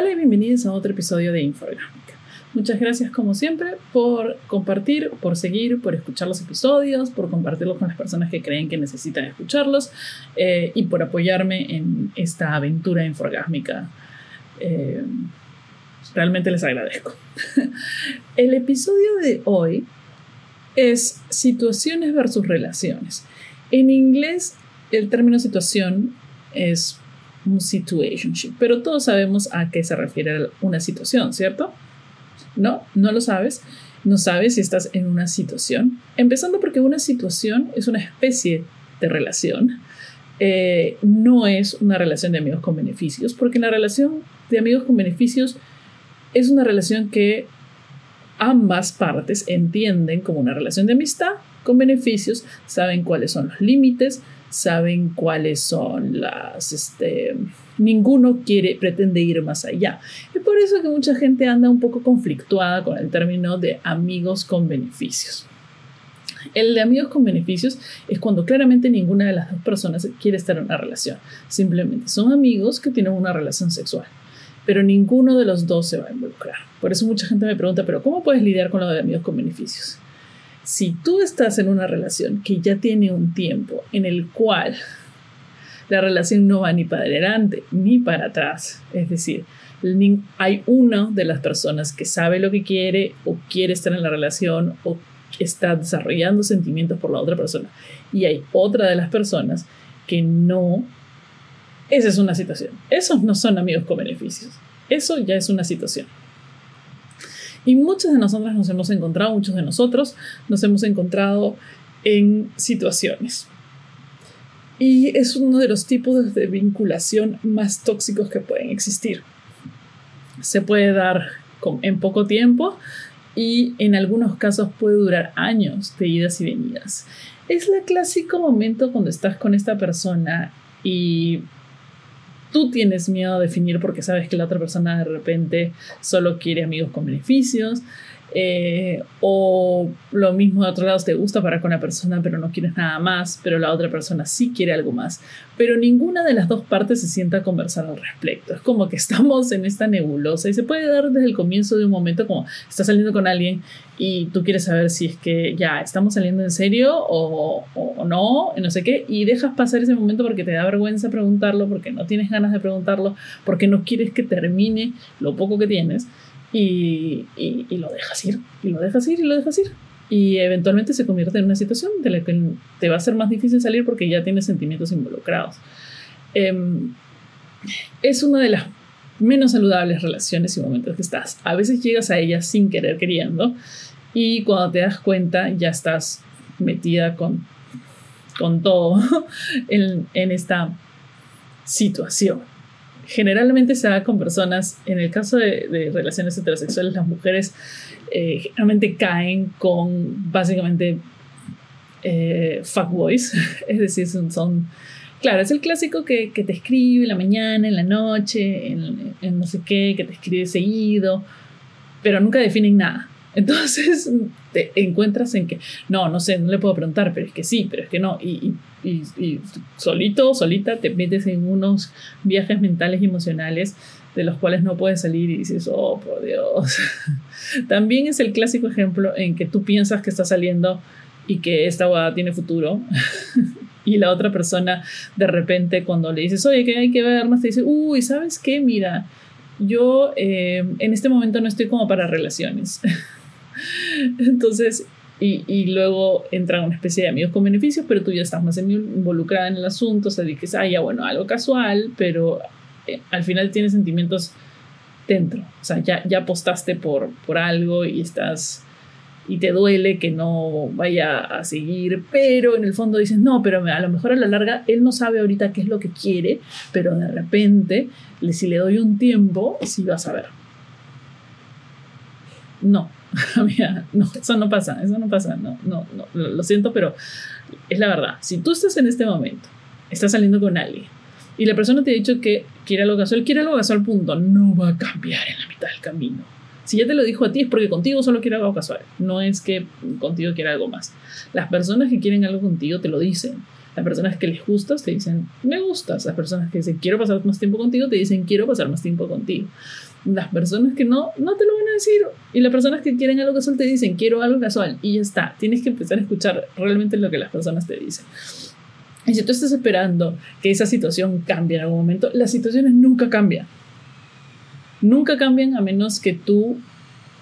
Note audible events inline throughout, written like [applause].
Hola y bienvenidos a otro episodio de Inforgámica. Muchas gracias como siempre por compartir, por seguir, por escuchar los episodios, por compartirlos con las personas que creen que necesitan escucharlos eh, y por apoyarme en esta aventura inforgásmica. Eh, realmente les agradezco. [laughs] El episodio de hoy es situaciones versus relaciones. En inglés el término situación es un situationship, pero todos sabemos a qué se refiere una situación, ¿cierto? No, no lo sabes. No sabes si estás en una situación. Empezando porque una situación es una especie de relación. Eh, no es una relación de amigos con beneficios, porque la relación de amigos con beneficios es una relación que ambas partes entienden como una relación de amistad con beneficios, saben cuáles son los límites, saben cuáles son las, este, ninguno quiere, pretende ir más allá. Y por eso que mucha gente anda un poco conflictuada con el término de amigos con beneficios. El de amigos con beneficios es cuando claramente ninguna de las dos personas quiere estar en una relación. Simplemente son amigos que tienen una relación sexual, pero ninguno de los dos se va a involucrar. Por eso mucha gente me pregunta, pero ¿cómo puedes lidiar con lo de amigos con beneficios? si tú estás en una relación que ya tiene un tiempo en el cual la relación no va ni para adelante ni para atrás, es decir, hay una de las personas que sabe lo que quiere o quiere estar en la relación o está desarrollando sentimientos por la otra persona y hay otra de las personas que no, esa es una situación. Esos no son amigos con beneficios. Eso ya es una situación. Y muchas de nosotras nos hemos encontrado, muchos de nosotros nos hemos encontrado en situaciones. Y es uno de los tipos de vinculación más tóxicos que pueden existir. Se puede dar en poco tiempo y en algunos casos puede durar años de idas y venidas. Es el clásico momento cuando estás con esta persona y tú tienes miedo a definir porque sabes que la otra persona de repente solo quiere amigos con beneficios eh, o lo mismo de otro lado, te gusta parar con la persona pero no quieres nada más, pero la otra persona sí quiere algo más. Pero ninguna de las dos partes se sienta a conversar al respecto. Es como que [laughs] estamos en esta nebulosa y se puede dar desde el comienzo de un momento como estás saliendo con alguien y tú quieres saber si es que ya estamos saliendo en serio o, o, no, no sé qué, y dejas pasar ese momento porque te da vergüenza preguntarlo, porque no tienes ganas de preguntarlo, porque no quieres que termine lo poco que tienes y, y, lo dejas ir, y lo dejas ir, y lo dejas ir. Y eventualmente se convierte en una situación de la que te va a ser más difícil salir porque ya tienes sentimientos involucrados. Em, es una de las menos saludables relaciones y momentos que estás. A veces llegas a ellas sin querer queriendo y cuando te das cuenta ya estás metida con, con todo [laughs] en, en esta situación generalmente se da con personas, en el caso de, relaciones heterosexuales, las mujeres eh, generalmente caen con básicamente eh, fuckboys, [laughs] es decir, son, claro, es el clásico que, te escribe en la mañana, en la noche, en, en no sé qué, que te escribe seguido, pero nunca definen nada. Entonces [laughs] te encuentras en que, no, no sé, no le puedo preguntar, pero es que sí, pero es que no. Y, y, y, solito o solita te metes en unos viajes mentales y emocionales de los cuales no puedes salir y dices, oh, por Dios. [laughs] También es el clásico ejemplo en que tú piensas que estás saliendo y que esta boda tiene futuro. [laughs] y la otra persona de repente cuando le dices, oye, que hay que ver más, te dice, uy, ¿sabes qué? Mira, yo eh, en este momento no estoy como para relaciones. [laughs] Entonces, y, y, luego entra una especie de amigos con beneficios, pero tú ya estás más involucrada en el asunto, o sea, dices, ah, ya bueno, algo casual, pero eh, al final tienes sentimientos dentro, o sea, ya, ya apostaste por, por algo y estás y te duele que no vaya a seguir, pero en el fondo dices, no, pero a lo mejor a la larga él no sabe ahorita qué es lo que quiere, pero de repente, si le doy un tiempo, sí va a saber. No, [laughs] no, eso no pasa, eso no pasa, no, no, no, lo siento, pero es la verdad. Si tú estás en este momento, estás saliendo con alguien y la persona te ha dicho que quiere algo casual, quiere algo casual, punto, no va a cambiar en la mitad del camino. Si ya te lo dijo a ti es porque contigo solo quiere algo casual, no es que contigo quiera algo más. Las personas que quieren algo contigo te lo dicen. Las personas que les gustas te dicen, me gustas. Las personas que dicen, quiero pasar más tiempo contigo, te dicen, quiero pasar más tiempo contigo. Las personas que no, no te lo van a decir. Y las personas que quieren algo casual te dicen, quiero algo casual. Y ya está. Tienes que empezar a escuchar realmente lo que las personas te dicen. Y si tú estás esperando que esa situación cambie en algún momento, las situaciones nunca cambian. Nunca cambian a menos que tú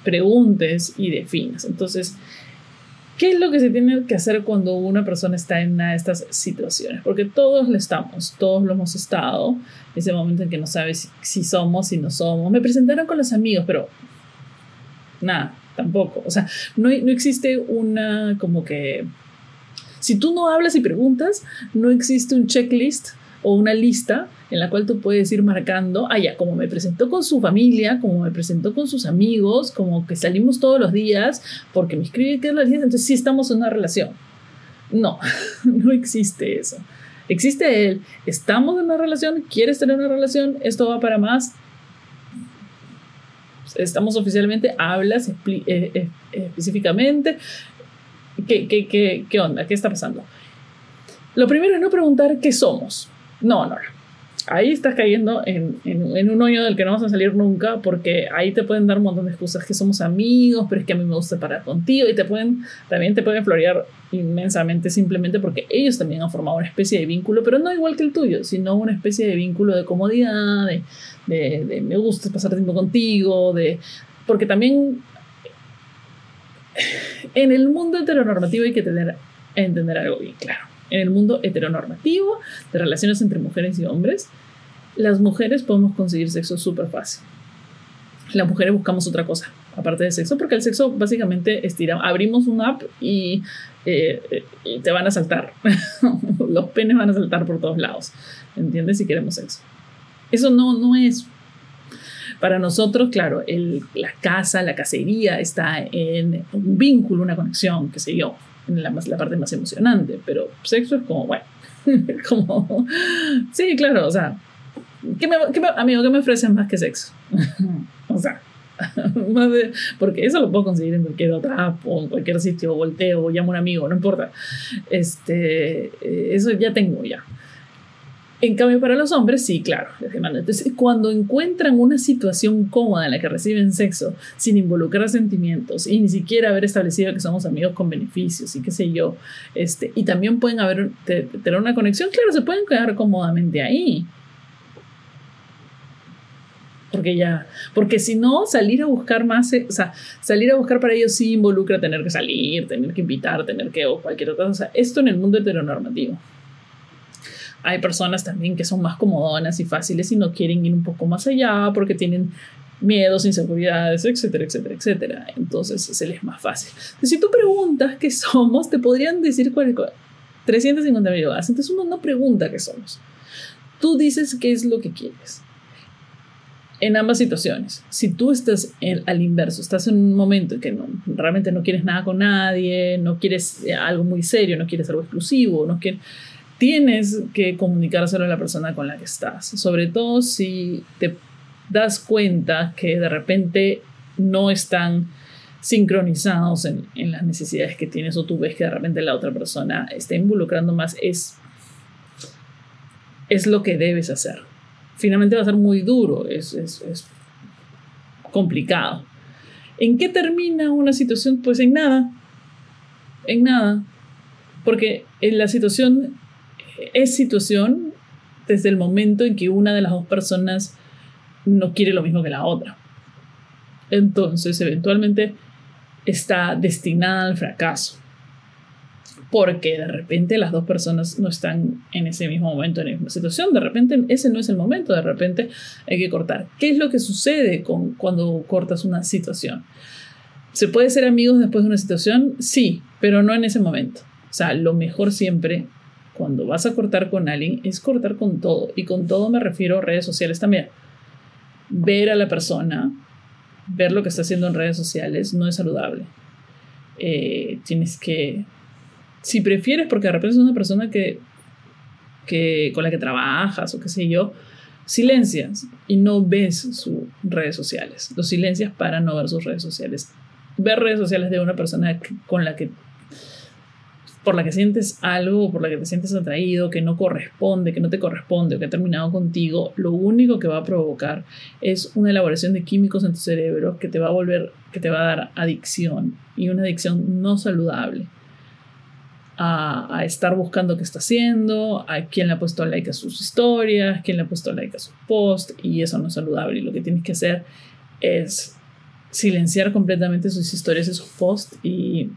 preguntes y definas. Entonces, ¿qué es lo que se tiene que hacer cuando una persona está en una de estas situaciones? Porque todos lo estamos, todos lo hemos estado. Ese momento en que no sabes si, somos, si no somos. Me presentaron con los amigos, pero nada, tampoco. O sea, no, no existe una como que si tú no hablas y preguntas, no existe un checklist o una lista en la cual tú puedes ir marcando, ah, ya, como me presentó con su familia, como me presentó con sus amigos, como que salimos todos los días, porque me escribe que es la entonces sí estamos en una relación. No, [laughs] no existe eso. Existe él, estamos en una relación, quieres tener una relación, esto va para más. Estamos oficialmente, hablas eh, eh, específicamente, ¿Qué, qué, qué, qué onda? ¿Qué está pasando? Lo primero es no preguntar qué somos. No, no, Ahí estás cayendo en, un hoyo del que no vas a salir nunca porque ahí te pueden dar un montón de excusas que somos amigos, pero es que a mí me gusta parar contigo y te pueden, también te pueden florear inmensamente simplemente porque ellos también han formado una especie de vínculo, pero no igual que el tuyo, sino una especie de vínculo de comodidad, de, de, de me gusta pasar tiempo contigo, de, porque también en el mundo heteronormativo hay que tener, entender algo bien claro. En el mundo heteronormativo de relaciones entre mujeres y hombres, las mujeres podemos conseguir sexo súper fácil. Las mujeres buscamos otra cosa, aparte de sexo, porque el sexo básicamente estira, abrimos una app y, eh, y te van a saltar. [laughs] Los penes van a saltar por todos lados. ¿Entiendes? Si queremos sexo. Eso no, no es para nosotros, claro, el, la casa, la cacería está en un vínculo, una conexión, qué sé yo, la, la parte más emocionante, pero sexo es como, bueno, [laughs] como, sí, claro, o sea, ¿qué me, amigo, ¿qué me ofrecen más que sexo? [laughs] o sea, [laughs] porque eso lo puedo conseguir en cualquier otra o en cualquier sitio, volteo llamo a un amigo, no importa. Este, eh, eso ya tengo ya. En cambio, para los hombres, sí, claro, les demanda. Entonces, cuando encuentran una situación cómoda en la que reciben sexo sin involucrar sentimientos y ni siquiera haber establecido que somos amigos con beneficios y qué sé yo, este, y también pueden haber, tener una conexión, claro, se pueden quedar cómodamente ahí. Porque ya, porque si no, salir a buscar más, o sea, salir a buscar para ellos sí involucra tener que salir, tener que invitar, tener que, o cualquier otra cosa. Esto en el mundo heteronormativo. Hay personas también que son más comodonas y fáciles y no quieren ir un poco más allá porque tienen miedos, inseguridades, etcétera, etcétera, etcétera. Entonces se les es más fácil. si tú preguntas qué somos, te podrían decir 350 mil cosas. Entonces uno no pregunta qué somos. Tú dices qué es lo que quieres. En ambas situaciones, si tú estás al inverso, estás en un momento en que no, realmente no quieres nada con nadie, no quieres algo muy serio, no quieres algo exclusivo, no quieres tienes que comunicárselo a la persona con la que estás, sobre todo si te das cuenta que de repente no están sincronizados en, las necesidades que tienes o tú ves que de repente la otra persona está involucrando más, es, es lo que debes hacer. Finalmente va a ser muy duro, es, es, es complicado. ¿En qué termina una situación? Pues en nada, en nada, porque en la situación es situación desde el momento en que una de las dos personas no quiere lo mismo que la otra. Entonces, eventualmente está destinada al fracaso. Porque de repente las dos personas no están en ese mismo momento, en la misma situación. De repente ese no es el momento, de repente hay que cortar. ¿Qué es lo que sucede con, cuando cortas una situación? ¿Se puede ser amigos después de una situación? Sí, pero no en ese momento. O sea, lo mejor siempre cuando vas a cortar con alguien es cortar con todo. Y con todo me refiero a redes sociales también. Ver a la persona, ver lo que está haciendo en redes sociales no es saludable. Eh, tienes que, si prefieres, porque de repente es una persona que, que, con la que trabajas o qué sé yo, silencias y no ves sus redes sociales. Los silencias para no ver sus redes sociales. Ver redes sociales de una persona con la que por la que sientes algo, por la que te sientes atraído, que no corresponde, que no te corresponde o que ha terminado contigo, lo único que va a provocar es una elaboración de químicos en tu cerebro que te va a volver, que te va a dar adicción y una adicción no saludable. A, a, estar buscando qué está haciendo, a quién le ha puesto like a sus historias, quién le ha puesto like a sus posts, y eso no es saludable. Y lo que tienes que hacer es silenciar completamente sus historias y sus posts y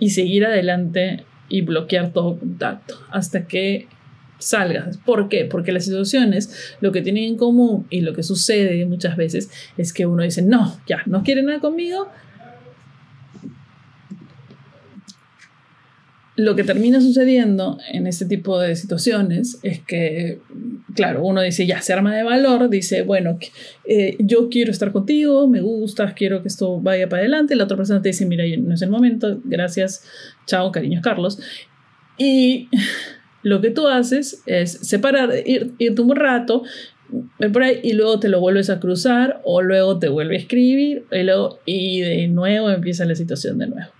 y seguir adelante y bloquear todo contacto hasta que salgas. ¿Por qué? Porque las situaciones lo que tienen en común y lo que sucede muchas veces es que uno dice, no, ya, no quiere nada conmigo, lo que termina sucediendo en este tipo de situaciones es que, claro, uno dice, ya se arma de valor, dice, bueno, eh, yo quiero estar contigo, me gustas, quiero que esto vaya para adelante. La otra persona te dice, mira, no es el momento, gracias, chao, cariños, Carlos. Y [laughs] lo que tú haces es separar, ir, irte un rato, por ahí y luego te lo vuelves a cruzar o luego te vuelve a escribir y, luego, y de nuevo empieza la situación de nuevo.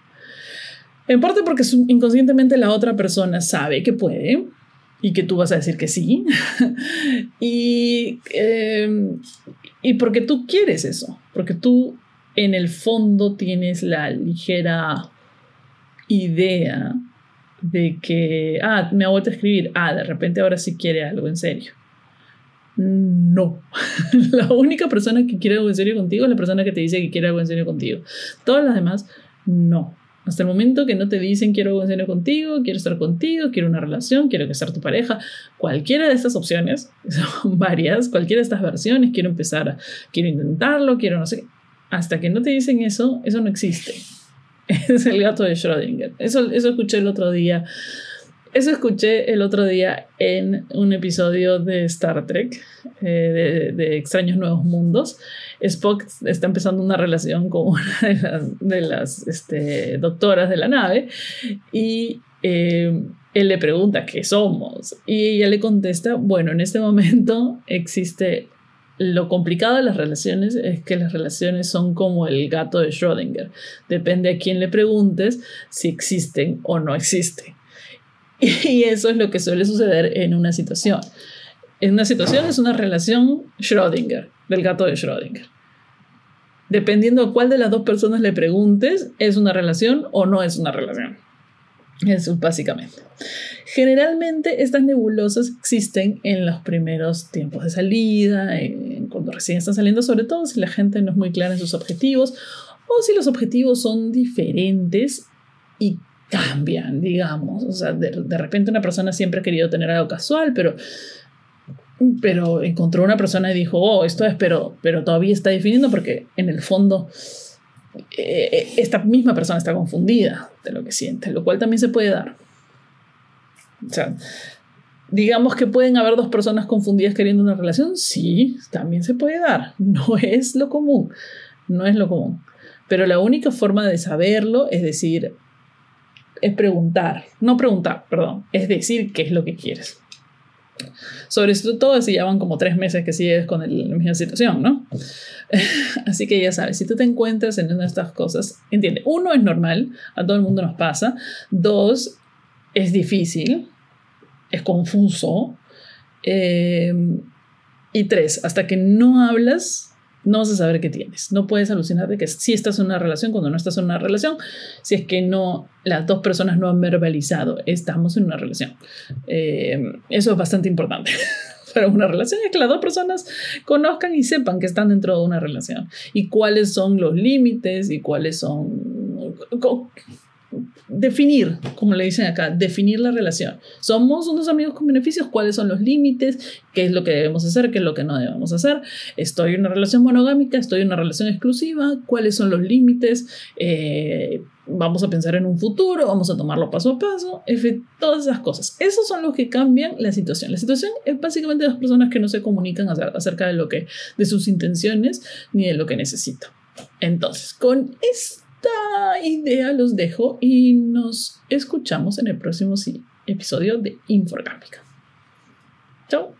En parte porque inconscientemente la otra persona sabe que puede y que tú vas a decir que sí. [laughs] y, em, y porque tú quieres eso, porque tú en el fondo tienes la ligera idea de que, ah, me ha vuelto a escribir, ah, de repente ahora sí quiere algo en serio. No. [laughs] la única persona que quiere algo en serio contigo es la persona que te dice que quiere algo en serio contigo. Todas las demás, no. Hasta el momento que no te dicen quiero algo contigo, quiero estar contigo, quiero una relación, quiero que sea tu pareja, cualquiera de estas opciones, [laughs] son varias, cualquiera de estas versiones, quiero empezar, quiero intentarlo, quiero no sé, hasta que no te dicen eso, eso no existe. [laughs] Es el gato de Schrödinger. Eso, eso escuché el otro día. Eso escuché el otro día en un episodio de Star Trek, eh, de, de Extraños Nuevos Mundos. Spock está empezando una relación con una de las, este, doctoras de la nave y eh, él le pregunta qué somos y ella le contesta, bueno, en este momento existe lo complicado de las relaciones es que las relaciones son como el gato de Schrödinger. Depende a quién le preguntes si existen o no existen. [laughs] Y eso es lo que suele suceder en una situación. En una situación es una relación Schrödinger del gato de Schrödinger. Dependiendo a cuál de las dos personas le preguntes, ¿es una relación o no es una relación? Eso básicamente. Generalmente estas nebulosas existen en los primeros tiempos de salida, cuando recién están saliendo, sobre todo si la gente no es muy clara en sus objetivos o si los objetivos son diferentes y cambian, digamos. O sea, de, de repente una persona siempre ha querido tener algo casual, pero pero encontró una persona y dijo, oh, esto es, pero, pero todavía está definiendo porque en el fondo eh, eh, esta misma persona está confundida de lo que siente, lo cual también se puede dar. O sea, digamos que pueden haber dos personas confundidas queriendo una relación, sí, también se puede dar. No es lo común, no es lo común. Pero la única forma de saberlo es decir, es preguntar, no preguntar, perdón, es decir qué es lo que quieres. Sobre esto todo si ya van como tres meses que sigues con la misma situación, ¿no? [laughs] Así que ya sabes, si tú te encuentras en una de estas cosas, entiende, uno es normal, a todo el mundo nos pasa, dos, es difícil, es confuso, eh, y tres, hasta que no hablas no vas a saber qué tienes. No puedes alucinar de que si estás en una relación cuando no estás en una relación, si es que no, las dos personas no han verbalizado, estamos en una relación. Eh, eso es bastante importante. [laughs] Para una relación es que las dos personas conozcan y sepan que están dentro de una relación y cuáles son los límites y cuáles son definir, como le dicen acá, definir la relación. Somos unos amigos con beneficios, cuáles son los límites, qué es lo que debemos hacer, qué es lo que no debemos hacer. Estoy en una relación monogámica, estoy en una relación exclusiva, cuáles son los límites. Eh, vamos a pensar en un futuro, vamos a tomarlo paso a paso, todas esas cosas. Esos son los que cambian la situación. La situación es básicamente las personas que no se comunican acerca de lo que, de sus intenciones ni de lo que necesitan. Entonces, con esto idea los dejo y nos escuchamos en el próximo episodio de Inforgámica. Chao.